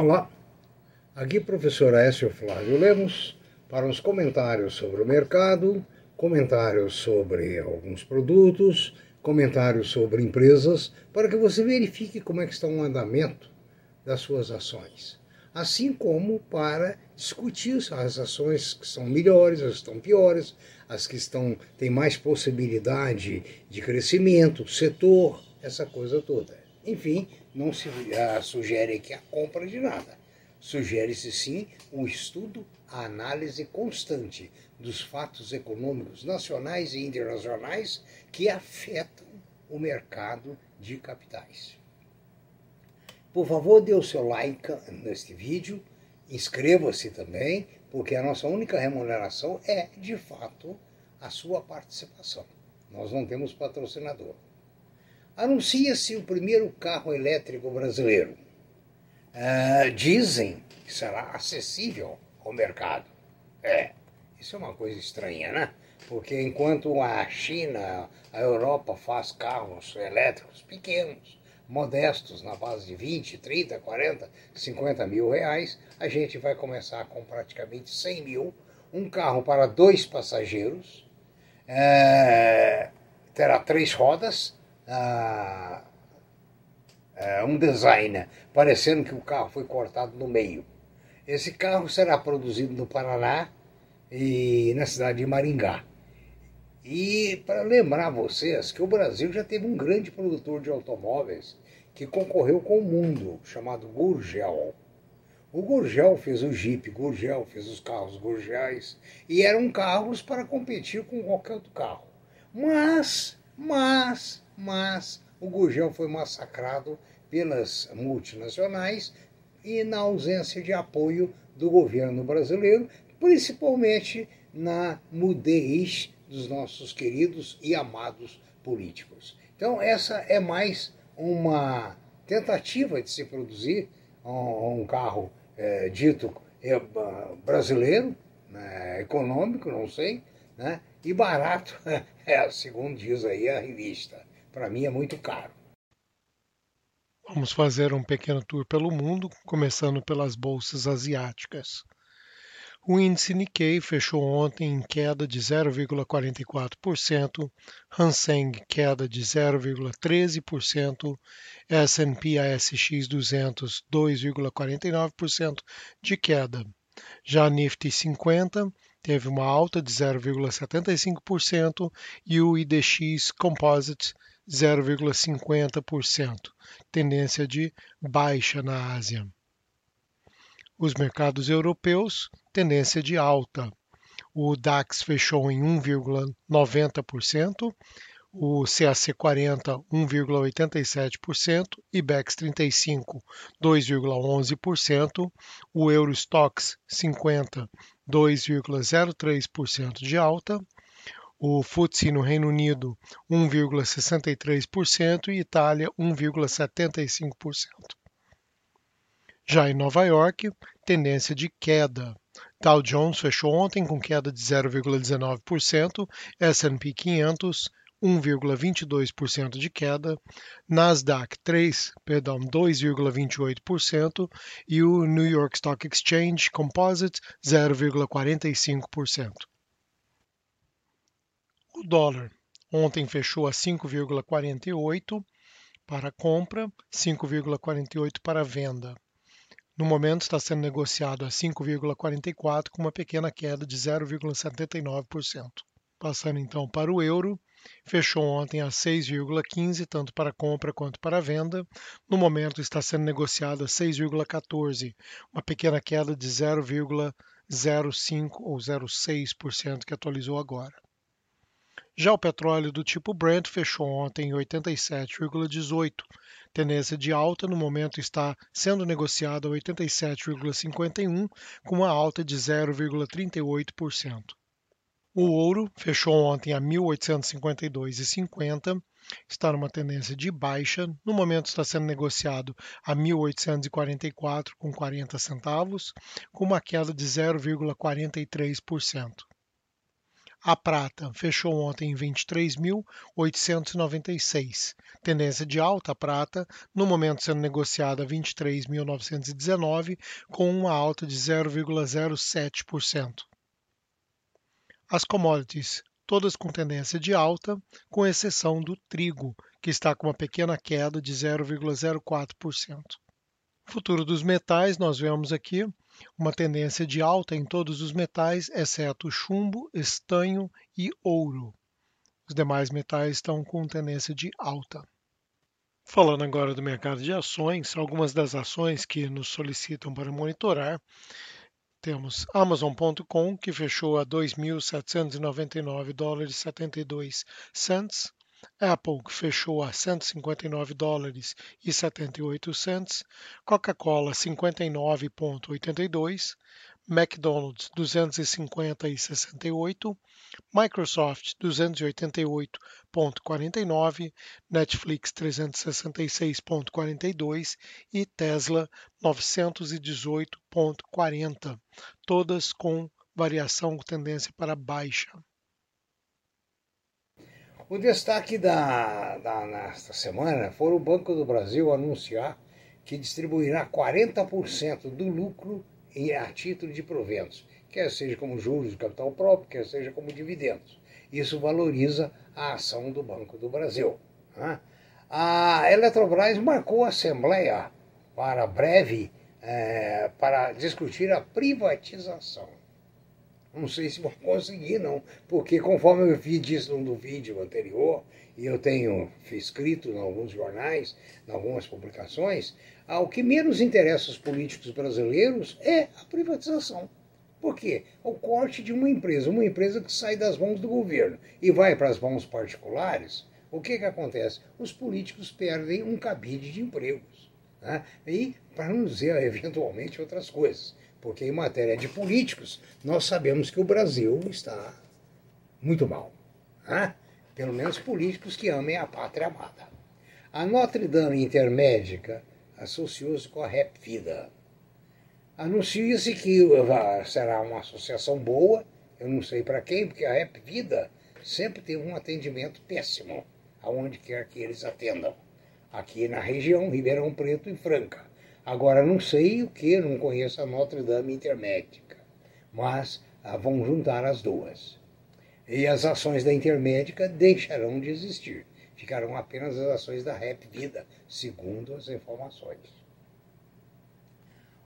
Olá, aqui professor Écio Flávio Lemos para os comentários sobre o mercado, comentários sobre alguns produtos, comentários sobre empresas, para que você verifique como é que está o andamento das suas ações. Assim como para discutir as ações que são melhores, as que estão piores, as que estão têm mais possibilidade de crescimento, setor, essa coisa toda. Enfim, não se uh, sugere aqui a compra de nada. Sugere-se sim o estudo, a análise constante dos fatos econômicos nacionais e internacionais que afetam o mercado de capitais. Por favor, dê o seu like neste vídeo, inscreva-se também, porque a nossa única remuneração é, de fato, a sua participação. Nós não temos patrocinador. Anuncia-se o primeiro carro elétrico brasileiro. Uh, dizem que será acessível ao mercado. É, isso é uma coisa estranha, né? Porque enquanto a China, a Europa faz carros elétricos pequenos, modestos, na base de 20, 30, 40, 50 mil reais, a gente vai começar com praticamente 100 mil, um carro para dois passageiros, é, terá três rodas, ah, ah, um design parecendo que o carro foi cortado no meio. Esse carro será produzido no Paraná e na cidade de Maringá. E para lembrar vocês que o Brasil já teve um grande produtor de automóveis que concorreu com o mundo, chamado Gurgel. O Gurgel fez o Jeep, Gurgel fez os carros Gurgels, e eram carros para competir com qualquer outro carro. Mas, mas, mas o Gurgel foi massacrado pelas multinacionais e na ausência de apoio do governo brasileiro, principalmente na mudez dos nossos queridos e amados políticos. Então, essa é mais uma tentativa de se produzir um, carro é, dito é, brasileiro, né, econômico, não sei, né, e barato, é, segundo diz aí a revista para mim é muito caro. Vamos fazer um pequeno tour pelo mundo, começando pelas bolsas asiáticas. O índice Nikkei fechou ontem em queda de 0,44%, Hang Seng queda de 0,13%, S&P ASX 200 2,49% de queda. Já a Nifty 50 teve uma alta de 0,75% e o IDX Composite 0,50%, tendência de baixa na Ásia. Os mercados europeus, tendência de alta. O DAX fechou em 1,90%, o CAC 40 1,87%, IBEX 35 2,11%, o Eurostox 50 2,03% de alta, o FTSE no Reino Unido 1,63% e Itália 1,75%. Já em Nova York, tendência de queda. Dow Jones fechou ontem com queda de 0,19%, S&P 500 1,22% de queda, Nasdaq 3, perdão, 2,28% e o New York Stock Exchange Composite 0,45%. O dólar ontem fechou a 5,48 para compra, 5,48 para venda. No momento está sendo negociado a 5,44 com uma pequena queda de 0,79%. Passando então para o euro, fechou ontem a 6,15 tanto para compra quanto para venda. No momento está sendo negociado a 6,14, uma pequena queda de 0,05 ou 0,6% que atualizou agora. Já o petróleo do tipo Brent fechou ontem em 87,18. Tendência de alta no momento está sendo negociado a 87,51, com uma alta de 0,38%. O ouro fechou ontem a 1852,50, está numa tendência de baixa, no momento está sendo negociado a 1844 com 40 centavos, com uma queda de 0,43%. A prata fechou ontem em 23.896. Tendência de alta a prata, no momento sendo negociada a 23.919, com uma alta de 0,07%. As commodities, todas com tendência de alta, com exceção do trigo, que está com uma pequena queda de 0,04%. Futuro dos metais, nós vemos aqui uma tendência de alta em todos os metais, exceto chumbo, estanho e ouro. Os demais metais estão com tendência de alta. Falando agora do mercado de ações, algumas das ações que nos solicitam para monitorar, temos Amazon.com, que fechou a 2.799 dólares 72 cents, Apple, que fechou a 159 dólares e 78 cents, Coca-Cola 59,82, McDonald's 250 e 68, Microsoft 288,49, Netflix 366,42 e Tesla 918,40, todas com variação com tendência para baixa. O destaque da, da, nesta semana foi o Banco do Brasil anunciar que distribuirá 40% do lucro em, a título de proventos, quer seja como juros de capital próprio, quer seja como dividendos. Isso valoriza a ação do Banco do Brasil. Né? A Eletrobras marcou a assembleia para breve é, para discutir a privatização. Não sei se vou conseguir, não, porque conforme eu vi disso no vídeo anterior, e eu tenho escrito em alguns jornais, em algumas publicações, ah, o que menos interessa os políticos brasileiros é a privatização. Por quê? O corte de uma empresa, uma empresa que sai das mãos do governo e vai para as mãos particulares, o que, que acontece? Os políticos perdem um cabide de empregos. Né? E, para não dizer eventualmente outras coisas porque em matéria de políticos, nós sabemos que o Brasil está muito mal. Né? Pelo menos políticos que amem a pátria amada. A Notre Dame Intermédica associou-se com a Rap Vida. Anuncia-se que será uma associação boa, eu não sei para quem, porque a Rap Vida sempre teve um atendimento péssimo, aonde quer que eles atendam. Aqui na região, Ribeirão Preto e Franca. Agora, não sei o que, não conheço a Notre Dame Intermédica, mas ah, vão juntar as duas. E as ações da Intermédica deixarão de existir. Ficarão apenas as ações da Rep Vida, segundo as informações.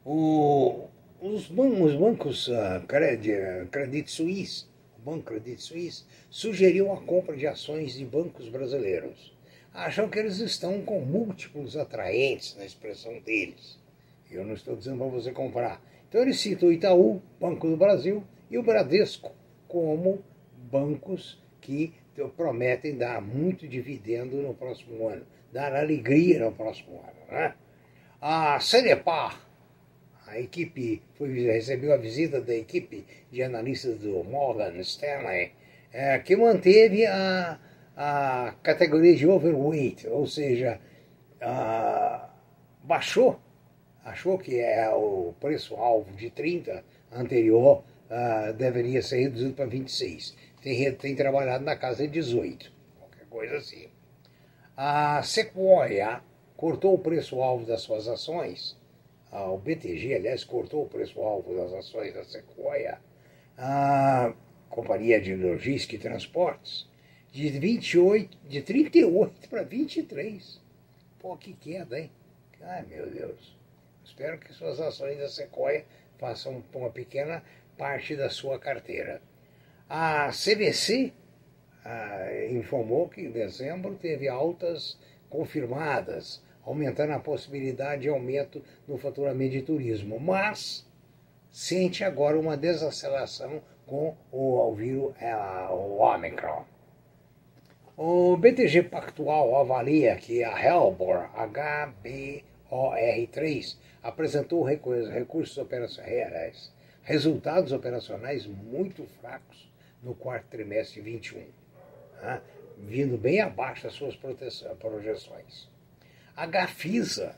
O, os, os, bancos uh, Credit, Credit Suisse, o Banco Credit Suisse, sugeriu a compra de ações de bancos brasileiros acham que eles estão com múltiplos atraentes na expressão deles. Eu não estou dizendo para você comprar. Então eles citam o Itaú, Banco do Brasil, e o Bradesco como bancos que prometem dar muito dividendo no próximo ano, dar alegria no próximo ano. Né? A Cenepar, a equipe, foi, recebeu a visita da equipe de analistas do Morgan Stanley, é, que manteve a, a categoria de overweight, ou seja, baixou, achou que é o preço-alvo de 30 anterior deveria ser reduzido para 26. Tem, tem trabalhado na casa de 18, qualquer coisa assim. A Sequoia cortou o preço-alvo das suas ações, o BTG, aliás, cortou o preço-alvo das ações da Sequoia, a Companhia de Logística e Transportes, de 28, de 38 para 23. Pô, que queda, hein? Ai, meu Deus. Espero que suas ações da Sequoia façam uma pequena parte da sua carteira. A CVC ah, informou que em dezembro teve altas confirmadas, aumentando a possibilidade de aumento no faturamento de turismo, mas sente agora uma desaceleração com o, vírus, é, o Omicron. O BTG Pactual avalia que a Helbor HBOR3 apresentou recursos operacionais, resultados operacionais muito fracos no quarto trimestre de 21, né? vindo bem abaixo das suas projeções. A Gafisa,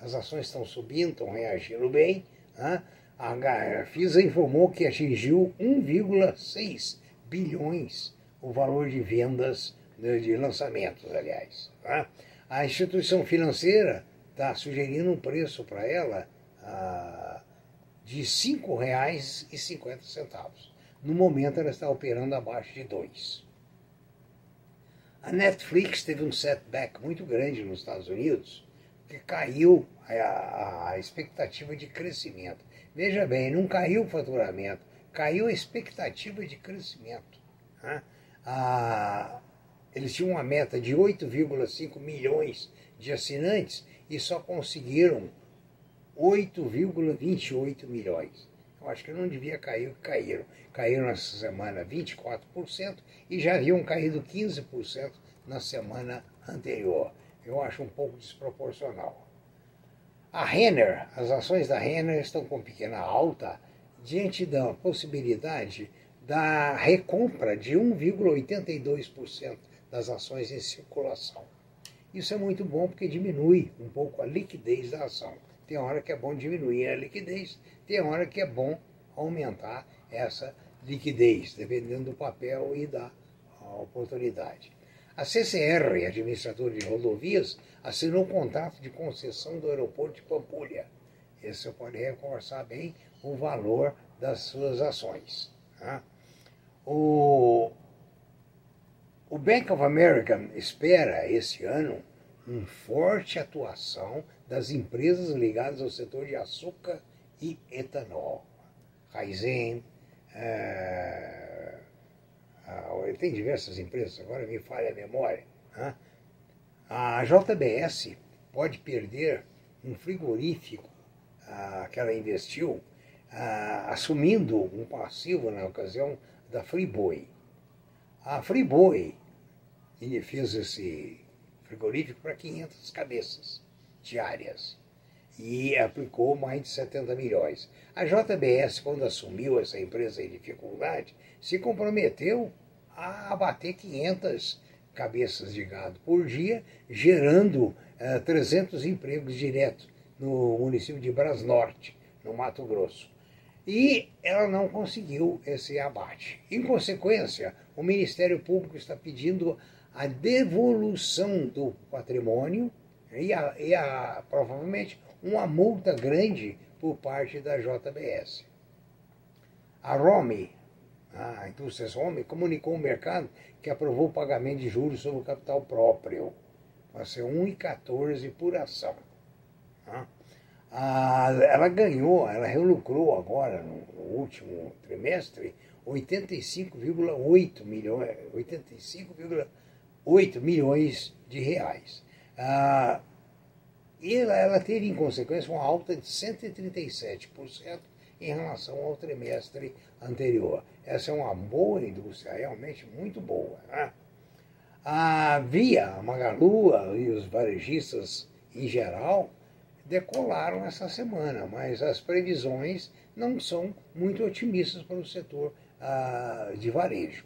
as ações estão subindo, estão reagindo bem. Né? A Gafisa informou que atingiu 1,6 bilhões o valor de vendas, de lançamentos, aliás. Tá? A instituição financeira está sugerindo um preço para ela ah, de R$ 5,50. No momento ela está operando abaixo de 2. A Netflix teve um setback muito grande nos Estados Unidos, que caiu a, a, a expectativa de crescimento. Veja bem, não caiu o faturamento, caiu a expectativa de crescimento. Né? Ah, eles tinham uma meta de 8,5 milhões de assinantes e só conseguiram 8,28 milhões. Eu acho que não devia cair, caíram. Caíram nessa semana 24% e já haviam caído 15% na semana anterior. Eu acho um pouco desproporcional. A Renner, as ações da Renner estão com pequena alta diante da possibilidade da recompra de 1,82% das ações em circulação. Isso é muito bom porque diminui um pouco a liquidez da ação. Tem hora que é bom diminuir a liquidez, tem hora que é bom aumentar essa liquidez, dependendo do papel e da oportunidade. A CCR, administradora de rodovias, assinou um contrato de concessão do aeroporto de Pampulha. Esse pode reforçar bem o valor das suas ações. Tá? O, o Bank of America espera esse ano uma forte atuação das empresas ligadas ao setor de açúcar e etanol. Raizen, é, tem diversas empresas, agora me falha a memória. Né? A JBS pode perder um frigorífico ah, que ela investiu, ah, assumindo um passivo na ocasião da Friboi. A Friboi fez esse frigorífico para 500 cabeças diárias e aplicou mais de 70 milhões. A JBS, quando assumiu essa empresa em dificuldade, se comprometeu a abater 500 cabeças de gado por dia, gerando uh, eh, 300 empregos diretos no município de Brasnorte, no Mato Grosso. E ela não conseguiu esse abate. Em consequência, o Ministério Público está pedindo a devolução do patrimônio e, a, e a, provavelmente uma multa grande por parte da JBS. A Rome, a indústria Rome, comunicou ao mercado que aprovou o pagamento de juros sobre o capital próprio. Vai ser 1,14 por ação. Ah, ela ganhou, ela relucrou agora, no último trimestre, 85,8 milhões, 85,8 milhões de reais. Ah, e ela, ela teve, em consequência, uma alta de 137% em relação ao trimestre anterior. Essa é uma boa indústria, realmente muito boa. Né? A Via, a Magalu e os varejistas em geral decolaram essa semana, mas as previsões não são muito otimistas para o setor ah, de varejo.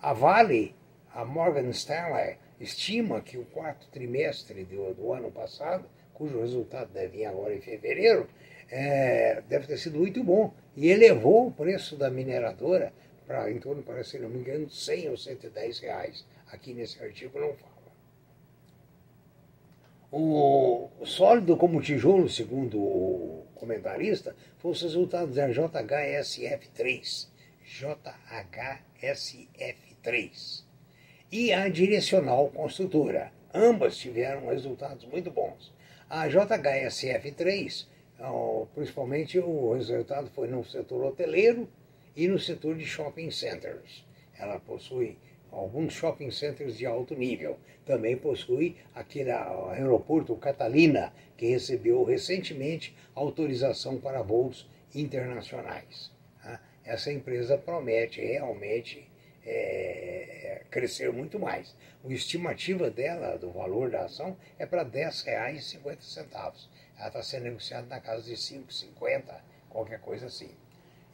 A Vale, a Morgan Stanley, estima que o quarto trimestre do, do ano passado, cujo resultado deve vir agora em fevereiro, é, deve ter sido muito bom e elevou o preço da mineradora para em torno, para se não me engano, 100 ou 110 reais. Aqui nesse artigo não fala. O sólido como tijolo, segundo o comentarista, foi os resultados da JHSF3. JHSF3. E a direcional construtora. Ambas tiveram resultados muito bons. A JHSF3, principalmente o resultado foi no setor hoteleiro e no setor de shopping centers. Ela possui alguns shopping centers de alto nível. Também possui aquele aeroporto Catalina, que recebeu recentemente autorização para voos internacionais. Tá? Essa empresa promete realmente é, crescer muito mais. A estimativa dela, do valor da ação, é para R$ 10,50. Ela está sendo negociada na casa de R$ 5,50, qualquer coisa assim.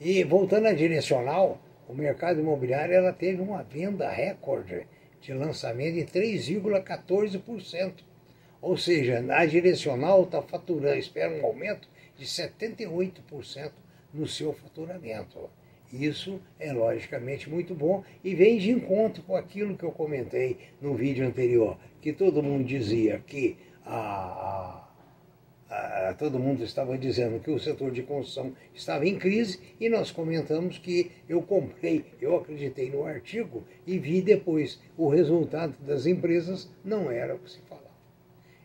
E voltando à direcional, o mercado imobiliário ela teve uma venda recorde de lançamento de 3,14%. Ou seja, a direcional está faturando, espera um aumento de 78% no seu faturamento. Isso é logicamente muito bom e vem de encontro com aquilo que eu comentei no vídeo anterior, que todo mundo dizia que a, a, a, todo mundo estava dizendo que o setor de construção estava em crise e nós comentamos que eu comprei, eu acreditei no artigo e vi depois o resultado das empresas não era o que se falava.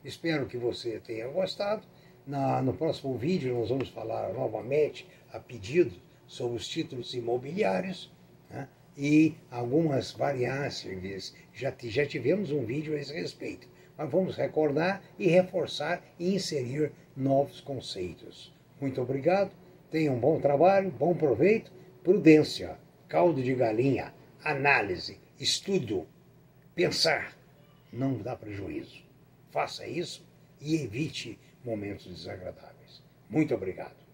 Espero que você tenha gostado. Na, no próximo vídeo nós vamos falar novamente a pedido sobre os títulos imobiliários né, e algumas variáveis. Já, já tivemos um vídeo a esse respeito, mas vamos recordar e reforçar e inserir novos conceitos. Muito obrigado, tenha um bom trabalho, bom proveito, prudência, caldo de galinha, análise, estudo, pensar, não dá prejuízo. Faça isso e evite momentos desagradáveis. Muito obrigado.